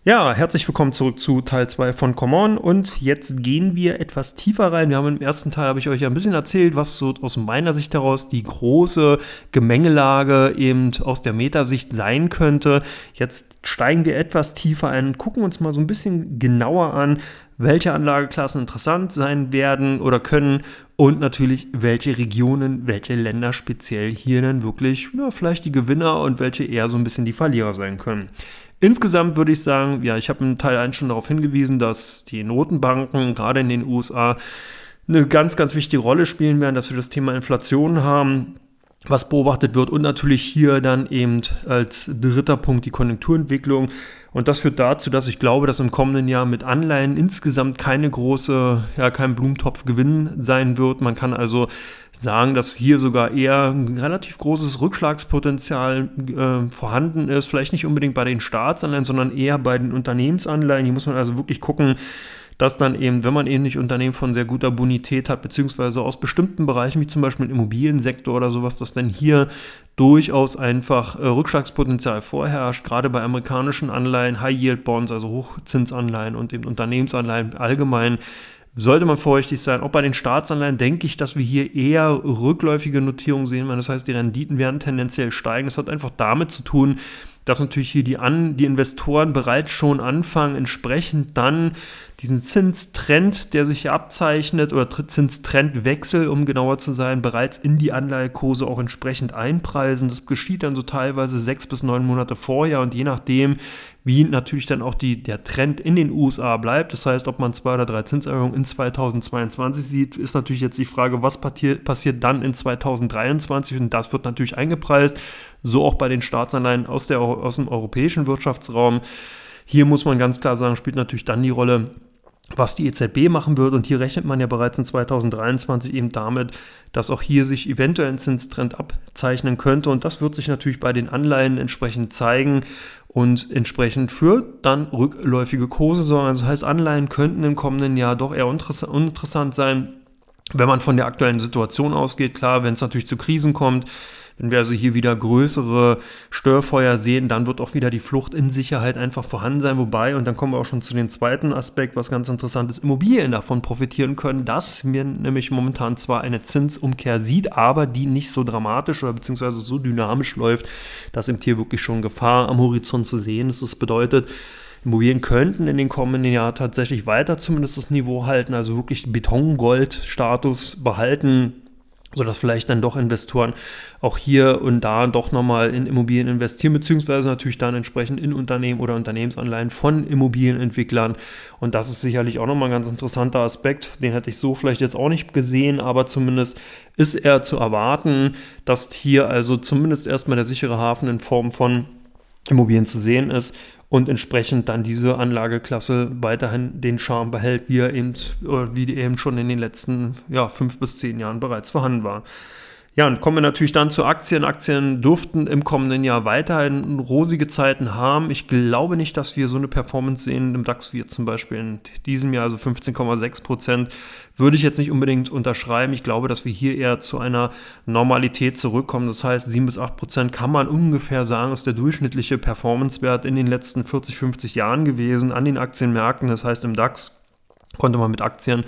Ja, herzlich willkommen zurück zu Teil 2 von Come On und jetzt gehen wir etwas tiefer rein. Wir haben im ersten Teil, habe ich euch ja ein bisschen erzählt, was so aus meiner Sicht heraus die große Gemengelage eben aus der Metasicht sein könnte. Jetzt steigen wir etwas tiefer ein und gucken uns mal so ein bisschen genauer an, welche Anlageklassen interessant sein werden oder können und natürlich welche Regionen, welche Länder speziell hier dann wirklich ja, vielleicht die Gewinner und welche eher so ein bisschen die Verlierer sein können. Insgesamt würde ich sagen, ja, ich habe in Teil 1 schon darauf hingewiesen, dass die Notenbanken gerade in den USA eine ganz, ganz wichtige Rolle spielen werden, dass wir das Thema Inflation haben, was beobachtet wird und natürlich hier dann eben als dritter Punkt die Konjunkturentwicklung. Und das führt dazu, dass ich glaube, dass im kommenden Jahr mit Anleihen insgesamt keine große, ja, kein Blumentopfgewinn sein wird. Man kann also sagen, dass hier sogar eher ein relativ großes Rückschlagspotenzial äh, vorhanden ist. Vielleicht nicht unbedingt bei den Staatsanleihen, sondern eher bei den Unternehmensanleihen. Hier muss man also wirklich gucken, dass dann eben, wenn man nicht Unternehmen von sehr guter Bonität hat, beziehungsweise aus bestimmten Bereichen, wie zum Beispiel im Immobiliensektor oder sowas, dass dann hier durchaus einfach äh, Rückschlagspotenzial vorherrscht, gerade bei amerikanischen Anleihen, High-Yield-Bonds, also Hochzinsanleihen und eben Unternehmensanleihen allgemein, sollte man vorsichtig sein. Auch bei den Staatsanleihen denke ich, dass wir hier eher rückläufige Notierungen sehen werden. Das heißt, die Renditen werden tendenziell steigen. Das hat einfach damit zu tun, dass natürlich hier die, An die Investoren bereits schon anfangen, entsprechend dann diesen Zinstrend, der sich hier abzeichnet, oder Zinstrendwechsel, um genauer zu sein, bereits in die Anleihekurse auch entsprechend einpreisen. Das geschieht dann so teilweise sechs bis neun Monate vorher und je nachdem, wie natürlich dann auch die, der Trend in den USA bleibt. Das heißt, ob man zwei oder drei Zinserhöhungen in 2022 sieht, ist natürlich jetzt die Frage, was passiert dann in 2023 und das wird natürlich eingepreist. So auch bei den Staatsanleihen aus, der, aus dem europäischen Wirtschaftsraum. Hier muss man ganz klar sagen, spielt natürlich dann die Rolle, was die EZB machen wird. Und hier rechnet man ja bereits in 2023 eben damit, dass auch hier sich eventuell ein Zinstrend abzeichnen könnte. Und das wird sich natürlich bei den Anleihen entsprechend zeigen und entsprechend für dann rückläufige Kurse sorgen. Also das heißt, Anleihen könnten im kommenden Jahr doch eher uninteressant sein, wenn man von der aktuellen Situation ausgeht. Klar, wenn es natürlich zu Krisen kommt, wenn wir also hier wieder größere Störfeuer sehen, dann wird auch wieder die Flucht in Sicherheit einfach vorhanden sein. Wobei, und dann kommen wir auch schon zu dem zweiten Aspekt, was ganz interessant ist, Immobilien davon profitieren können, dass man nämlich momentan zwar eine Zinsumkehr sieht, aber die nicht so dramatisch oder beziehungsweise so dynamisch läuft, dass im Tier wirklich schon Gefahr am Horizont zu sehen ist. Das bedeutet, Immobilien könnten in den kommenden Jahren tatsächlich weiter zumindest das Niveau halten, also wirklich Betongold-Status behalten sodass vielleicht dann doch Investoren auch hier und da doch nochmal in Immobilien investieren, beziehungsweise natürlich dann entsprechend in Unternehmen oder Unternehmensanleihen von Immobilienentwicklern. Und das ist sicherlich auch nochmal ein ganz interessanter Aspekt. Den hätte ich so vielleicht jetzt auch nicht gesehen, aber zumindest ist er zu erwarten, dass hier also zumindest erstmal der sichere Hafen in Form von Immobilien zu sehen ist und entsprechend dann diese Anlageklasse weiterhin den Charme behält, wie er eben, wie eben schon in den letzten ja, fünf bis zehn Jahren bereits vorhanden war. Ja, und kommen wir natürlich dann zu Aktien. Aktien dürften im kommenden Jahr weiterhin rosige Zeiten haben. Ich glaube nicht, dass wir so eine Performance sehen im DAX wie zum Beispiel in diesem Jahr, also 15,6 Prozent, würde ich jetzt nicht unbedingt unterschreiben. Ich glaube, dass wir hier eher zu einer Normalität zurückkommen. Das heißt, 7 bis 8 Prozent kann man ungefähr sagen, ist der durchschnittliche Performancewert in den letzten 40, 50 Jahren gewesen an den Aktienmärkten. Das heißt, im DAX konnte man mit Aktien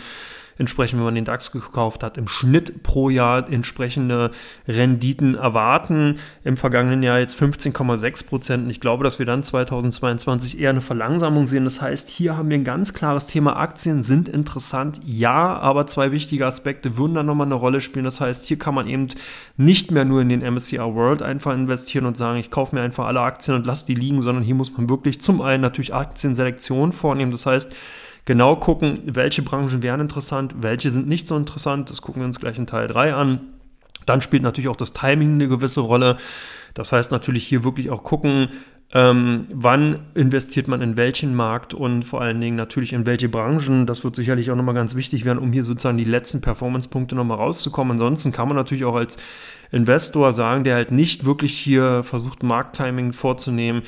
entsprechend, wenn man den DAX gekauft hat, im Schnitt pro Jahr entsprechende Renditen erwarten. Im vergangenen Jahr jetzt 15,6 Prozent. Ich glaube, dass wir dann 2022 eher eine Verlangsamung sehen. Das heißt, hier haben wir ein ganz klares Thema. Aktien sind interessant, ja, aber zwei wichtige Aspekte würden dann nochmal eine Rolle spielen. Das heißt, hier kann man eben nicht mehr nur in den MSCI World einfach investieren und sagen, ich kaufe mir einfach alle Aktien und lasse die liegen, sondern hier muss man wirklich zum einen natürlich Aktienselektion vornehmen. Das heißt, genau gucken, welche Branchen wären interessant, welche sind nicht so interessant. Das gucken wir uns gleich in Teil 3 an. Dann spielt natürlich auch das Timing eine gewisse Rolle. Das heißt natürlich hier wirklich auch gucken, ähm, wann investiert man in welchen Markt und vor allen Dingen natürlich in welche Branchen. Das wird sicherlich auch nochmal ganz wichtig werden, um hier sozusagen die letzten Performance-Punkte nochmal rauszukommen. Ansonsten kann man natürlich auch als Investor sagen, der halt nicht wirklich hier versucht, Markttiming vorzunehmen,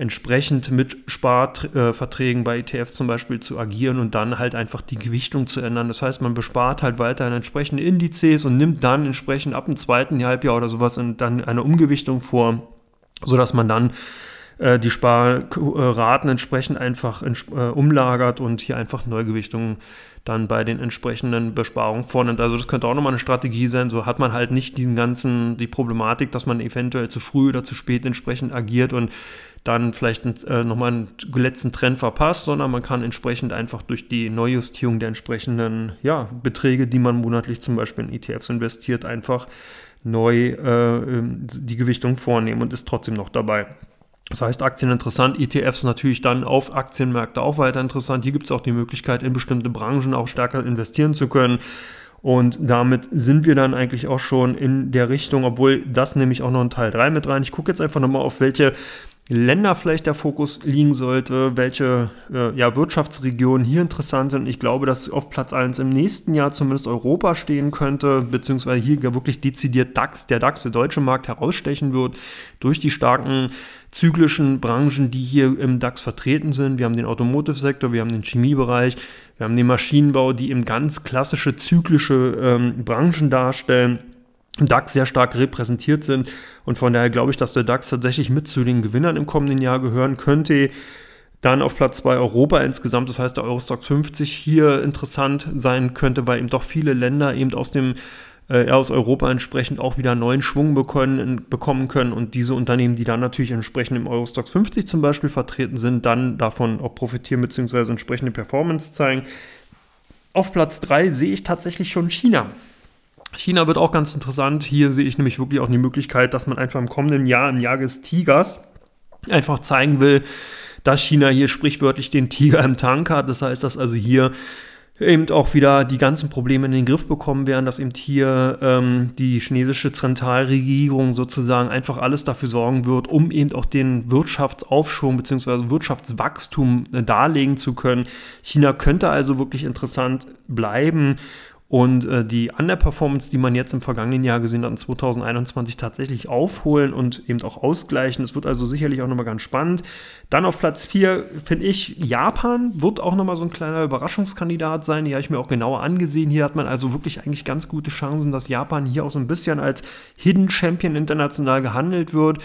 entsprechend mit Sparverträgen bei ETFs zum Beispiel zu agieren und dann halt einfach die Gewichtung zu ändern. Das heißt, man bespart halt weiterhin entsprechende Indizes und nimmt dann entsprechend ab dem zweiten Halbjahr oder sowas dann eine Umgewichtung vor, sodass man dann äh, die Sparraten entsprechend einfach äh, umlagert und hier einfach Neugewichtungen dann bei den entsprechenden Besparungen vornimmt. Also das könnte auch nochmal eine Strategie sein. So hat man halt nicht diesen ganzen, die Problematik, dass man eventuell zu früh oder zu spät entsprechend agiert und dann vielleicht äh, nochmal einen letzten Trend verpasst, sondern man kann entsprechend einfach durch die Neujustierung der entsprechenden ja, Beträge, die man monatlich zum Beispiel in ETFs investiert, einfach neu äh, ähm, die Gewichtung vornehmen und ist trotzdem noch dabei. Das heißt, Aktien interessant, ETFs natürlich dann auf Aktienmärkte auch weiter interessant. Hier gibt es auch die Möglichkeit, in bestimmte Branchen auch stärker investieren zu können. Und damit sind wir dann eigentlich auch schon in der Richtung, obwohl das nehme ich auch noch in Teil 3 mit rein. Ich gucke jetzt einfach nochmal auf welche Länder vielleicht der Fokus liegen sollte, welche äh, ja, Wirtschaftsregionen hier interessant sind. Ich glaube, dass auf Platz 1 im nächsten Jahr zumindest Europa stehen könnte, beziehungsweise hier wirklich dezidiert DAX, der DAX, der deutsche Markt herausstechen wird durch die starken zyklischen Branchen, die hier im DAX vertreten sind. Wir haben den Automotive-Sektor, wir haben den Chemiebereich, wir haben den Maschinenbau, die eben ganz klassische zyklische ähm, Branchen darstellen DAX sehr stark repräsentiert sind. Und von daher glaube ich, dass der DAX tatsächlich mit zu den Gewinnern im kommenden Jahr gehören könnte. Dann auf Platz 2 Europa insgesamt, das heißt der Eurostock 50 hier interessant sein könnte, weil eben doch viele Länder eben aus dem äh, aus Europa entsprechend auch wieder neuen Schwung bekommen, bekommen können und diese Unternehmen, die dann natürlich entsprechend im Eurostock 50 zum Beispiel vertreten sind, dann davon auch profitieren bzw. entsprechende Performance zeigen. Auf Platz 3 sehe ich tatsächlich schon China. China wird auch ganz interessant. Hier sehe ich nämlich wirklich auch die Möglichkeit, dass man einfach im kommenden Jahr, im Jahr des Tigers, einfach zeigen will, dass China hier sprichwörtlich den Tiger im Tank hat. Das heißt, dass also hier eben auch wieder die ganzen Probleme in den Griff bekommen werden, dass eben hier ähm, die chinesische Zentralregierung sozusagen einfach alles dafür sorgen wird, um eben auch den Wirtschaftsaufschwung bzw. Wirtschaftswachstum äh, darlegen zu können. China könnte also wirklich interessant bleiben und äh, die Underperformance, die man jetzt im vergangenen Jahr gesehen hat, in 2021 tatsächlich aufholen und eben auch ausgleichen. Das wird also sicherlich auch nochmal ganz spannend. Dann auf Platz 4 finde ich, Japan wird auch nochmal so ein kleiner Überraschungskandidat sein. Die habe ich mir auch genauer angesehen. Hier hat man also wirklich eigentlich ganz gute Chancen, dass Japan hier auch so ein bisschen als Hidden Champion international gehandelt wird.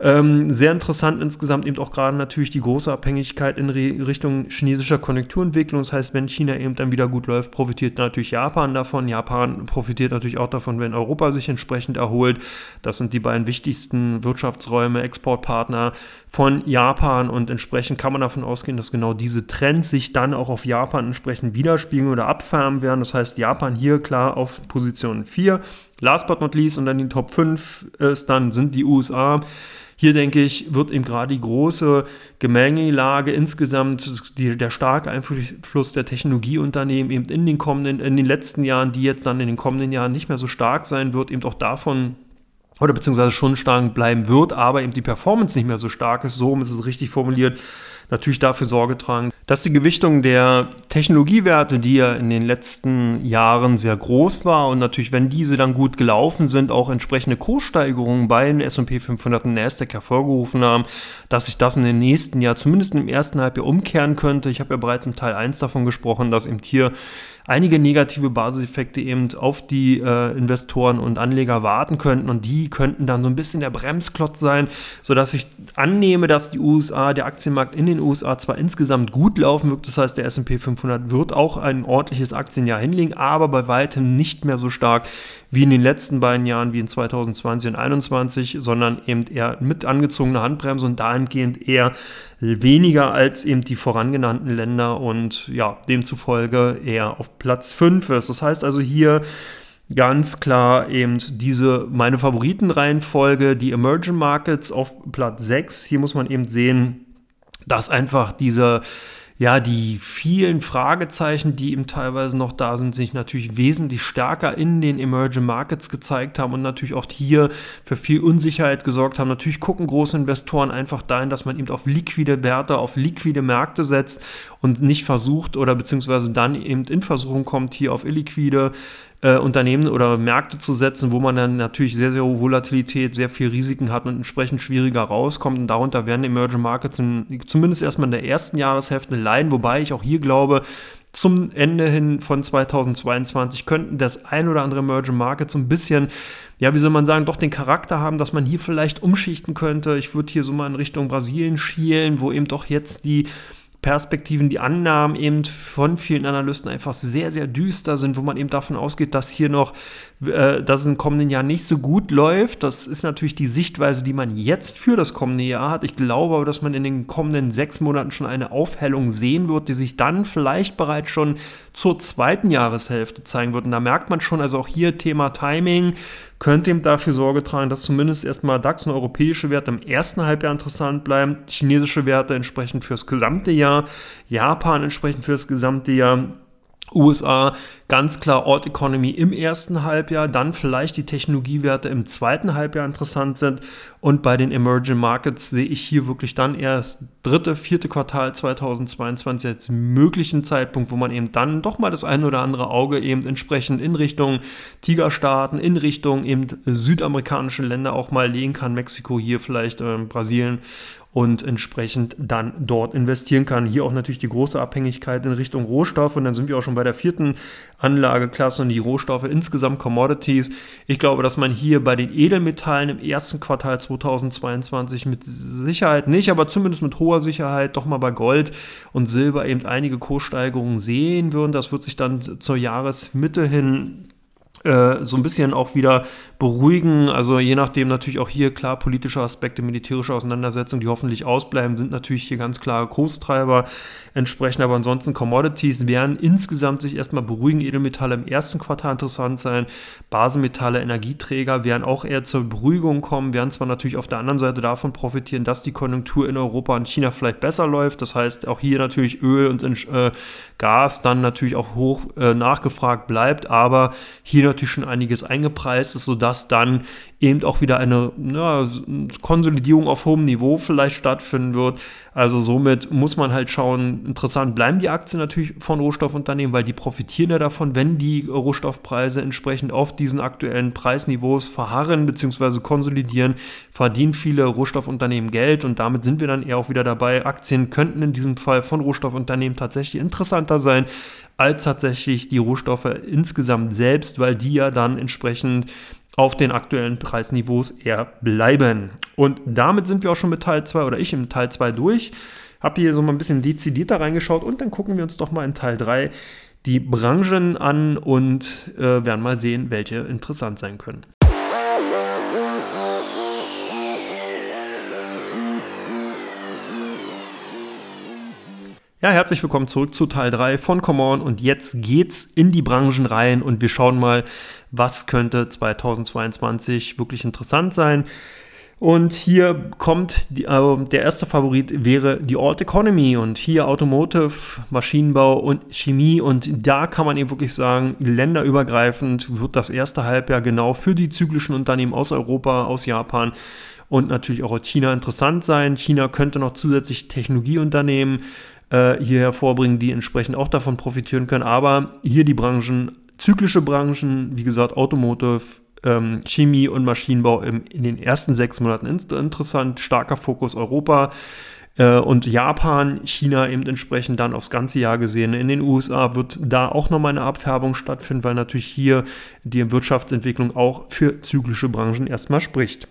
Ähm, sehr interessant insgesamt eben auch gerade natürlich die große Abhängigkeit in Re Richtung chinesischer Konjunkturentwicklung. Das heißt, wenn China eben dann wieder gut läuft, profitiert natürlich Japan davon. Japan profitiert natürlich auch davon, wenn Europa sich entsprechend erholt. Das sind die beiden wichtigsten Wirtschaftsräume, Exportpartner von Japan und entsprechend kann man davon ausgehen, dass genau diese Trends sich dann auch auf Japan entsprechend widerspiegeln oder abfärben werden. Das heißt, Japan hier klar auf Position 4. Last but not least und dann die Top 5 ist dann sind die USA. Hier denke ich, wird eben gerade die große Gemengelage insgesamt, die, der starke Einfluss der Technologieunternehmen eben in den kommenden, in den letzten Jahren, die jetzt dann in den kommenden Jahren nicht mehr so stark sein wird, eben auch davon oder beziehungsweise schon stark bleiben wird, aber eben die Performance nicht mehr so stark ist, so ist es richtig formuliert, natürlich dafür Sorge tragen, dass die Gewichtung der Technologiewerte, die ja in den letzten Jahren sehr groß war und natürlich, wenn diese dann gut gelaufen sind, auch entsprechende Kurssteigerungen bei den S&P 500 und Nasdaq hervorgerufen haben, dass sich das in den nächsten Jahr, zumindest im ersten Halbjahr, umkehren könnte. Ich habe ja bereits im Teil 1 davon gesprochen, dass eben hier einige negative Basiseffekte eben auf die äh, Investoren und Anleger warten könnten. Und die könnten dann so ein bisschen der Bremsklotz sein, sodass ich annehme, dass die USA, der Aktienmarkt in den USA zwar insgesamt gut laufen wird, das heißt der S&P 500 wird auch ein ordentliches Aktienjahr hinlegen, aber bei weitem nicht mehr so stark wie in den letzten beiden Jahren, wie in 2020 und 2021, sondern eben eher mit angezogener Handbremse und dahingehend eher weniger als eben die vorangenannten Länder und ja, demzufolge eher auf Platz 5 ist. Das heißt also hier ganz klar eben diese meine Favoritenreihenfolge, die Emerging Markets auf Platz 6. Hier muss man eben sehen, dass einfach diese ja, die vielen Fragezeichen, die eben teilweise noch da sind, sich natürlich wesentlich stärker in den Emerging Markets gezeigt haben und natürlich auch hier für viel Unsicherheit gesorgt haben. Natürlich gucken große Investoren einfach dahin, dass man eben auf liquide Werte, auf liquide Märkte setzt und nicht versucht oder beziehungsweise dann eben in Versuchung kommt, hier auf illiquide äh, Unternehmen oder Märkte zu setzen, wo man dann natürlich sehr, sehr hohe Volatilität, sehr viel Risiken hat und entsprechend schwieriger rauskommt. Und darunter werden Emerging Markets in, zumindest erstmal in der ersten Jahreshälfte leiden, wobei ich auch hier glaube, zum Ende hin von 2022 könnten das ein oder andere Emerging Market so ein bisschen, ja, wie soll man sagen, doch den Charakter haben, dass man hier vielleicht umschichten könnte. Ich würde hier so mal in Richtung Brasilien schielen, wo eben doch jetzt die Perspektiven, die Annahmen eben von vielen Analysten einfach sehr, sehr düster sind, wo man eben davon ausgeht, dass hier noch, äh, dass es im kommenden Jahr nicht so gut läuft. Das ist natürlich die Sichtweise, die man jetzt für das kommende Jahr hat. Ich glaube aber, dass man in den kommenden sechs Monaten schon eine Aufhellung sehen wird, die sich dann vielleicht bereits schon zur zweiten Jahreshälfte zeigen wird. Und da merkt man schon, also auch hier Thema Timing, könnte eben dafür Sorge tragen, dass zumindest erstmal DAX und europäische Werte im ersten Halbjahr interessant bleiben, chinesische Werte entsprechend fürs gesamte Jahr, Japan entsprechend fürs gesamte Jahr USA ganz klar Ort Economy im ersten Halbjahr, dann vielleicht die Technologiewerte im zweiten Halbjahr interessant sind. Und bei den Emerging Markets sehe ich hier wirklich dann erst dritte, vierte Quartal 2022 als möglichen Zeitpunkt, wo man eben dann doch mal das ein oder andere Auge eben entsprechend in Richtung Tigerstaaten, in Richtung eben südamerikanische Länder auch mal legen kann, Mexiko hier vielleicht, äh, Brasilien und entsprechend dann dort investieren kann. Hier auch natürlich die große Abhängigkeit in Richtung Rohstoffe und dann sind wir auch schon bei der vierten Anlageklasse und die Rohstoffe insgesamt Commodities. Ich glaube, dass man hier bei den Edelmetallen im ersten Quartal 2022 mit Sicherheit nicht, aber zumindest mit hoher Sicherheit doch mal bei Gold und Silber eben einige Kurssteigerungen sehen würden. Das wird sich dann zur Jahresmitte hin so ein bisschen auch wieder beruhigen. Also je nachdem natürlich auch hier klar politische Aspekte, militärische Auseinandersetzungen, die hoffentlich ausbleiben, sind natürlich hier ganz klare Kurstreiber entsprechend. Aber ansonsten Commodities werden insgesamt sich erstmal beruhigen. Edelmetalle im ersten Quartal interessant sein. Basenmetalle, Energieträger werden auch eher zur Beruhigung kommen, werden zwar natürlich auf der anderen Seite davon profitieren, dass die Konjunktur in Europa und China vielleicht besser läuft. Das heißt, auch hier natürlich Öl und äh, Gas dann natürlich auch hoch äh, nachgefragt bleibt, aber hier natürlich schon einiges eingepreist ist, sodass dann eben auch wieder eine ja, Konsolidierung auf hohem Niveau vielleicht stattfinden wird. Also somit muss man halt schauen, interessant bleiben die Aktien natürlich von Rohstoffunternehmen, weil die profitieren ja davon, wenn die Rohstoffpreise entsprechend auf diesen aktuellen Preisniveaus verharren bzw. konsolidieren, verdienen viele Rohstoffunternehmen Geld und damit sind wir dann eher auch wieder dabei. Aktien könnten in diesem Fall von Rohstoffunternehmen tatsächlich interessanter sein als tatsächlich die Rohstoffe insgesamt selbst, weil die ja dann entsprechend auf den aktuellen Preisniveaus eher bleiben. Und damit sind wir auch schon mit Teil 2 oder ich im Teil 2 durch. Ihr hier so mal ein bisschen dezidierter reingeschaut und dann gucken wir uns doch mal in Teil 3 die Branchen an und äh, werden mal sehen, welche interessant sein können. Ja, herzlich willkommen zurück zu Teil 3 von Come On und jetzt geht's in die Branchen rein und wir schauen mal, was könnte 2022 wirklich interessant sein. Und hier kommt die, äh, der erste Favorit wäre die Alt Economy und hier Automotive, Maschinenbau und Chemie und da kann man eben wirklich sagen, länderübergreifend wird das erste Halbjahr genau für die zyklischen Unternehmen aus Europa, aus Japan und natürlich auch aus China interessant sein. China könnte noch zusätzlich Technologieunternehmen äh, hier hervorbringen, die entsprechend auch davon profitieren können. Aber hier die Branchen, zyklische Branchen, wie gesagt, Automotive, ähm, Chemie und Maschinenbau im, in den ersten sechs Monaten interessant. Starker Fokus Europa äh, und Japan, China eben entsprechend dann aufs ganze Jahr gesehen. In den USA wird da auch nochmal eine Abfärbung stattfinden, weil natürlich hier die Wirtschaftsentwicklung auch für zyklische Branchen erstmal spricht.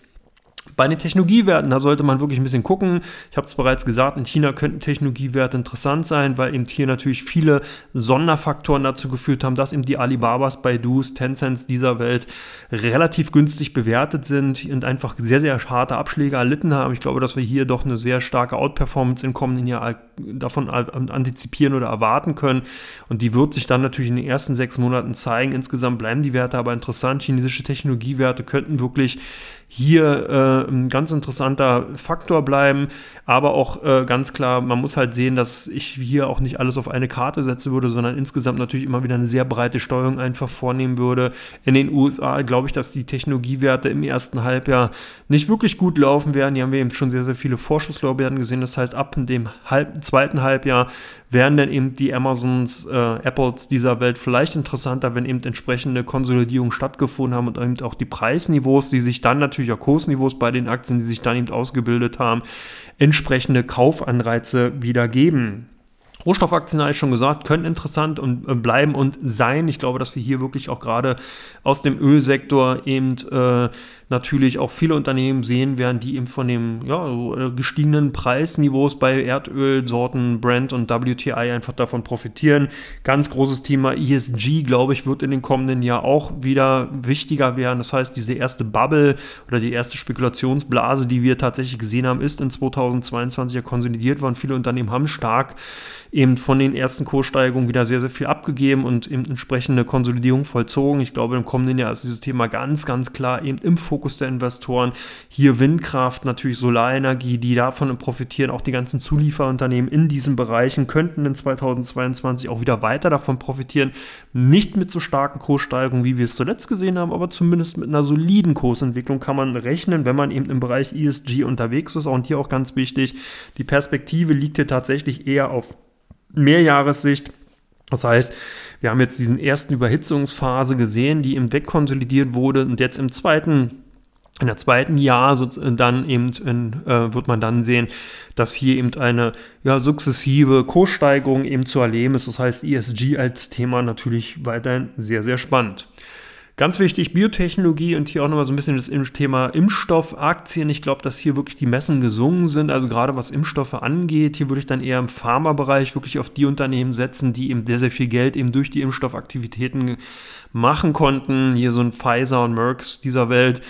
Bei den Technologiewerten, da sollte man wirklich ein bisschen gucken. Ich habe es bereits gesagt, in China könnten Technologiewerte interessant sein, weil eben hier natürlich viele Sonderfaktoren dazu geführt haben, dass eben die Alibabas, Baidus, Tencents dieser Welt relativ günstig bewertet sind und einfach sehr, sehr harte Abschläge erlitten haben. Ich glaube, dass wir hier doch eine sehr starke Outperformance im kommenden Jahr davon antizipieren oder erwarten können. Und die wird sich dann natürlich in den ersten sechs Monaten zeigen. Insgesamt bleiben die Werte aber interessant. Chinesische Technologiewerte könnten wirklich hier äh, ein ganz interessanter Faktor bleiben. Aber auch äh, ganz klar, man muss halt sehen, dass ich hier auch nicht alles auf eine Karte setzen würde, sondern insgesamt natürlich immer wieder eine sehr breite Steuerung einfach vornehmen würde. In den USA glaube ich, dass die Technologiewerte im ersten Halbjahr nicht wirklich gut laufen werden. Hier haben wir eben schon sehr, sehr viele Vorschusslorbeeren gesehen. Das heißt, ab dem halb, zweiten Halbjahr wären dann eben die Amazons, äh, Apples dieser Welt vielleicht interessanter, wenn eben entsprechende Konsolidierungen stattgefunden haben und eben auch die Preisniveaus, die sich dann natürlich auch Kursniveaus bei den Aktien, die sich dann eben ausgebildet haben, entsprechende Kaufanreize wieder geben. Rohstoffaktien, habe ich schon gesagt, können interessant und äh, bleiben und sein. Ich glaube, dass wir hier wirklich auch gerade aus dem Ölsektor eben äh, natürlich auch viele Unternehmen sehen werden, die eben von dem ja, äh, gestiegenen Preisniveaus bei Erdölsorten Brent und WTI einfach davon profitieren. Ganz großes Thema ESG, glaube ich, wird in den kommenden Jahren auch wieder wichtiger werden. Das heißt, diese erste Bubble oder die erste Spekulationsblase, die wir tatsächlich gesehen haben, ist in 2022 ja konsolidiert worden. Viele Unternehmen haben stark eben von den ersten Kurssteigerungen wieder sehr, sehr viel abgegeben und eben entsprechende Konsolidierung vollzogen. Ich glaube, im kommenden Jahr ist dieses Thema ganz, ganz klar eben im Fokus der Investoren. Hier Windkraft, natürlich Solarenergie, die davon profitieren. Auch die ganzen Zulieferunternehmen in diesen Bereichen könnten in 2022 auch wieder weiter davon profitieren. Nicht mit so starken Kurssteigerungen, wie wir es zuletzt gesehen haben, aber zumindest mit einer soliden Kursentwicklung kann man rechnen, wenn man eben im Bereich ESG unterwegs ist. Und hier auch ganz wichtig, die Perspektive liegt hier tatsächlich eher auf Mehrjahressicht. Das heißt, wir haben jetzt diesen ersten Überhitzungsphase gesehen, die im wegkonsolidiert wurde und jetzt im zweiten in der zweiten Jahr dann eben in, äh, wird man dann sehen, dass hier eben eine ja, sukzessive Kurssteigerung eben zu erleben ist. Das heißt, ESG als Thema natürlich weiterhin sehr, sehr spannend. Ganz wichtig, Biotechnologie und hier auch nochmal so ein bisschen das Thema Impfstoffaktien. Ich glaube, dass hier wirklich die Messen gesungen sind, also gerade was Impfstoffe angeht. Hier würde ich dann eher im Pharmabereich wirklich auf die Unternehmen setzen, die eben sehr, sehr viel Geld eben durch die Impfstoffaktivitäten machen konnten. Hier so ein Pfizer und Merck dieser Welt.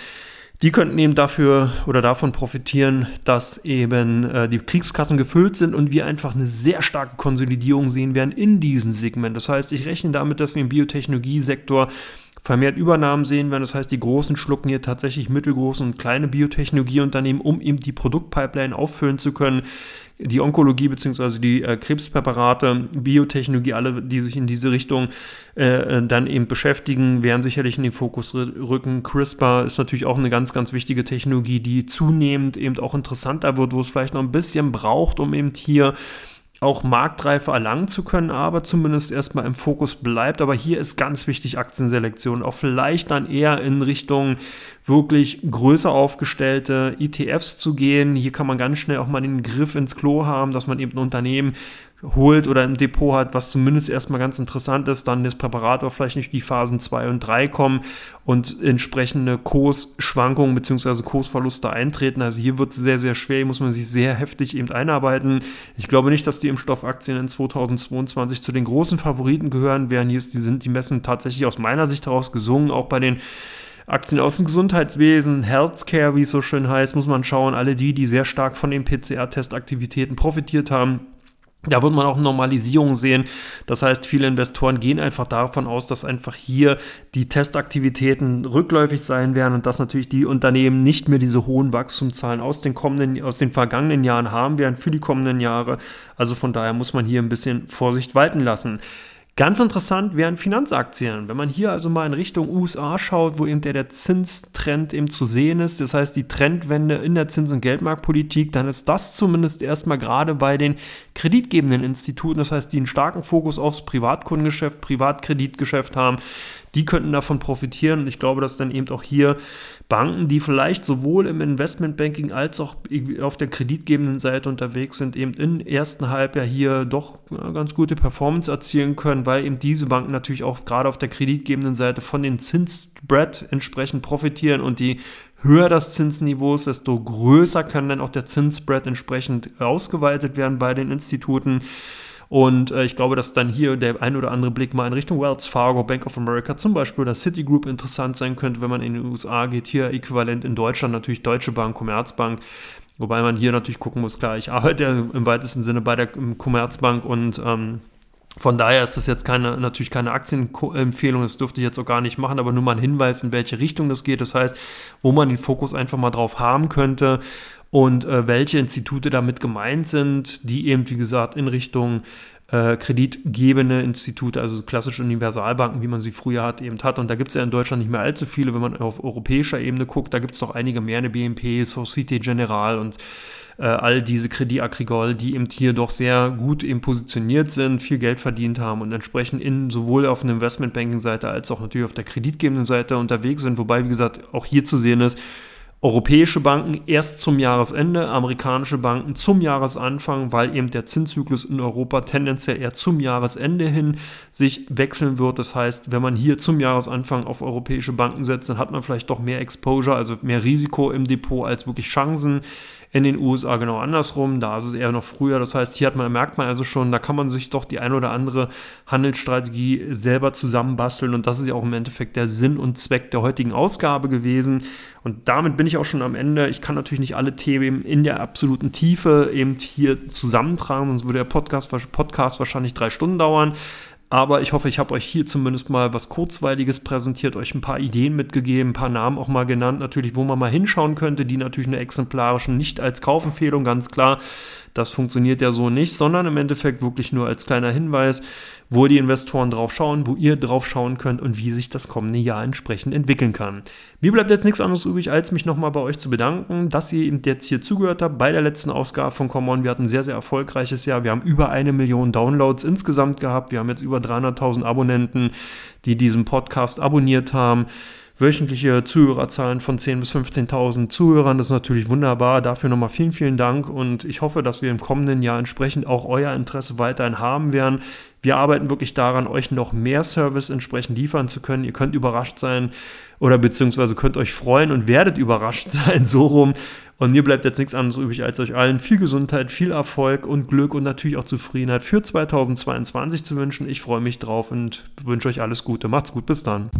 Die könnten eben dafür oder davon profitieren, dass eben äh, die Kriegskassen gefüllt sind und wir einfach eine sehr starke Konsolidierung sehen werden in diesem Segment. Das heißt, ich rechne damit, dass wir im Biotechnologiesektor vermehrt Übernahmen sehen werden. Das heißt, die Großen schlucken hier tatsächlich mittelgroße und kleine Biotechnologieunternehmen, um eben die Produktpipeline auffüllen zu können. Die Onkologie bzw. die äh, Krebspräparate, Biotechnologie, alle, die sich in diese Richtung äh, dann eben beschäftigen, werden sicherlich in den Fokus rücken. CRISPR ist natürlich auch eine ganz, ganz wichtige Technologie, die zunehmend eben auch interessanter wird, wo es vielleicht noch ein bisschen braucht, um eben hier auch Marktreife erlangen zu können, aber zumindest erstmal im Fokus bleibt. Aber hier ist ganz wichtig Aktienselektion, auch vielleicht dann eher in Richtung wirklich größer aufgestellte ETFs zu gehen. Hier kann man ganz schnell auch mal den Griff ins Klo haben, dass man eben ein Unternehmen holt oder im Depot hat, was zumindest erstmal ganz interessant ist, dann das Präparat auch vielleicht nicht die Phasen 2 und 3 kommen und entsprechende Kursschwankungen bzw. Kursverluste eintreten. Also hier wird es sehr, sehr schwer, hier muss man sich sehr heftig eben einarbeiten. Ich glaube nicht, dass die Impfstoffaktien in 2022 zu den großen Favoriten gehören werden. Hier sind die Messen tatsächlich aus meiner Sicht heraus gesungen, auch bei den Aktien aus dem Gesundheitswesen, Healthcare, wie es so schön heißt, muss man schauen. Alle die, die sehr stark von den PCR-Testaktivitäten profitiert haben, da wird man auch Normalisierung sehen. Das heißt, viele Investoren gehen einfach davon aus, dass einfach hier die Testaktivitäten rückläufig sein werden und dass natürlich die Unternehmen nicht mehr diese hohen Wachstumszahlen aus den kommenden, aus den vergangenen Jahren haben werden für die kommenden Jahre. Also von daher muss man hier ein bisschen Vorsicht walten lassen. Ganz interessant wären Finanzaktien. Wenn man hier also mal in Richtung USA schaut, wo eben der, der Zinstrend eben zu sehen ist, das heißt die Trendwende in der Zins- und Geldmarktpolitik, dann ist das zumindest erstmal gerade bei den kreditgebenden Instituten, das heißt, die einen starken Fokus aufs Privatkundengeschäft, Privatkreditgeschäft haben, die könnten davon profitieren. Und ich glaube, dass dann eben auch hier Banken, die vielleicht sowohl im Investmentbanking als auch auf der kreditgebenden Seite unterwegs sind, eben im ersten Halbjahr hier doch ganz gute Performance erzielen können, weil eben diese Banken natürlich auch gerade auf der kreditgebenden Seite von den Zinsspread entsprechend profitieren und die höher das Zinsniveau ist, desto größer kann dann auch der Zinsspread entsprechend ausgeweitet werden bei den Instituten. Und äh, ich glaube, dass dann hier der ein oder andere Blick mal in Richtung Wells Fargo, Bank of America zum Beispiel oder Citigroup interessant sein könnte, wenn man in die USA geht. Hier äquivalent in Deutschland natürlich Deutsche Bank, Commerzbank. Wobei man hier natürlich gucken muss, klar, ich arbeite ja im weitesten Sinne bei der Commerzbank und ähm, von daher ist das jetzt keine, natürlich keine Aktienempfehlung, das dürfte ich jetzt auch gar nicht machen, aber nur mal ein Hinweis, in welche Richtung das geht. Das heißt, wo man den Fokus einfach mal drauf haben könnte und äh, welche Institute damit gemeint sind, die eben, wie gesagt, in Richtung äh, kreditgebende Institute, also klassische Universalbanken, wie man sie früher hat, eben hat. Und da gibt es ja in Deutschland nicht mehr allzu viele, wenn man auf europäischer Ebene guckt. Da gibt es doch einige mehr, eine BNP, Societe Generale und äh, all diese Credit Agricole, die eben hier doch sehr gut eben positioniert sind, viel Geld verdient haben und entsprechend in sowohl auf der Investmentbanking-Seite als auch natürlich auf der kreditgebenden Seite unterwegs sind. Wobei, wie gesagt, auch hier zu sehen ist, Europäische Banken erst zum Jahresende, amerikanische Banken zum Jahresanfang, weil eben der Zinszyklus in Europa tendenziell eher zum Jahresende hin sich wechseln wird. Das heißt, wenn man hier zum Jahresanfang auf europäische Banken setzt, dann hat man vielleicht doch mehr Exposure, also mehr Risiko im Depot als wirklich Chancen. In den USA genau andersrum, da ist es eher noch früher. Das heißt, hier hat man, merkt man also schon, da kann man sich doch die ein oder andere Handelsstrategie selber zusammenbasteln und das ist ja auch im Endeffekt der Sinn und Zweck der heutigen Ausgabe gewesen. Und damit bin ich auch schon am Ende. Ich kann natürlich nicht alle Themen in der absoluten Tiefe eben hier zusammentragen, sonst würde der Podcast, Podcast wahrscheinlich drei Stunden dauern. Aber ich hoffe, ich habe euch hier zumindest mal was Kurzweiliges präsentiert, euch ein paar Ideen mitgegeben, ein paar Namen auch mal genannt, natürlich, wo man mal hinschauen könnte, die natürlich eine exemplarische, nicht als Kaufempfehlung, ganz klar. Das funktioniert ja so nicht, sondern im Endeffekt wirklich nur als kleiner Hinweis, wo die Investoren drauf schauen, wo ihr drauf schauen könnt und wie sich das kommende Jahr entsprechend entwickeln kann. Mir bleibt jetzt nichts anderes übrig, als mich nochmal bei euch zu bedanken, dass ihr eben jetzt hier zugehört habt bei der letzten Ausgabe von Common. Wir hatten ein sehr, sehr erfolgreiches Jahr. Wir haben über eine Million Downloads insgesamt gehabt. Wir haben jetzt über 300.000 Abonnenten, die diesen Podcast abonniert haben wöchentliche Zuhörerzahlen von 10.000 bis 15.000 Zuhörern. Das ist natürlich wunderbar. Dafür nochmal vielen, vielen Dank und ich hoffe, dass wir im kommenden Jahr entsprechend auch euer Interesse weiterhin haben werden. Wir arbeiten wirklich daran, euch noch mehr Service entsprechend liefern zu können. Ihr könnt überrascht sein oder beziehungsweise könnt euch freuen und werdet überrascht sein, so rum. Und mir bleibt jetzt nichts anderes übrig, als euch allen viel Gesundheit, viel Erfolg und Glück und natürlich auch Zufriedenheit für 2022 zu wünschen. Ich freue mich drauf und wünsche euch alles Gute. Macht's gut, bis dann.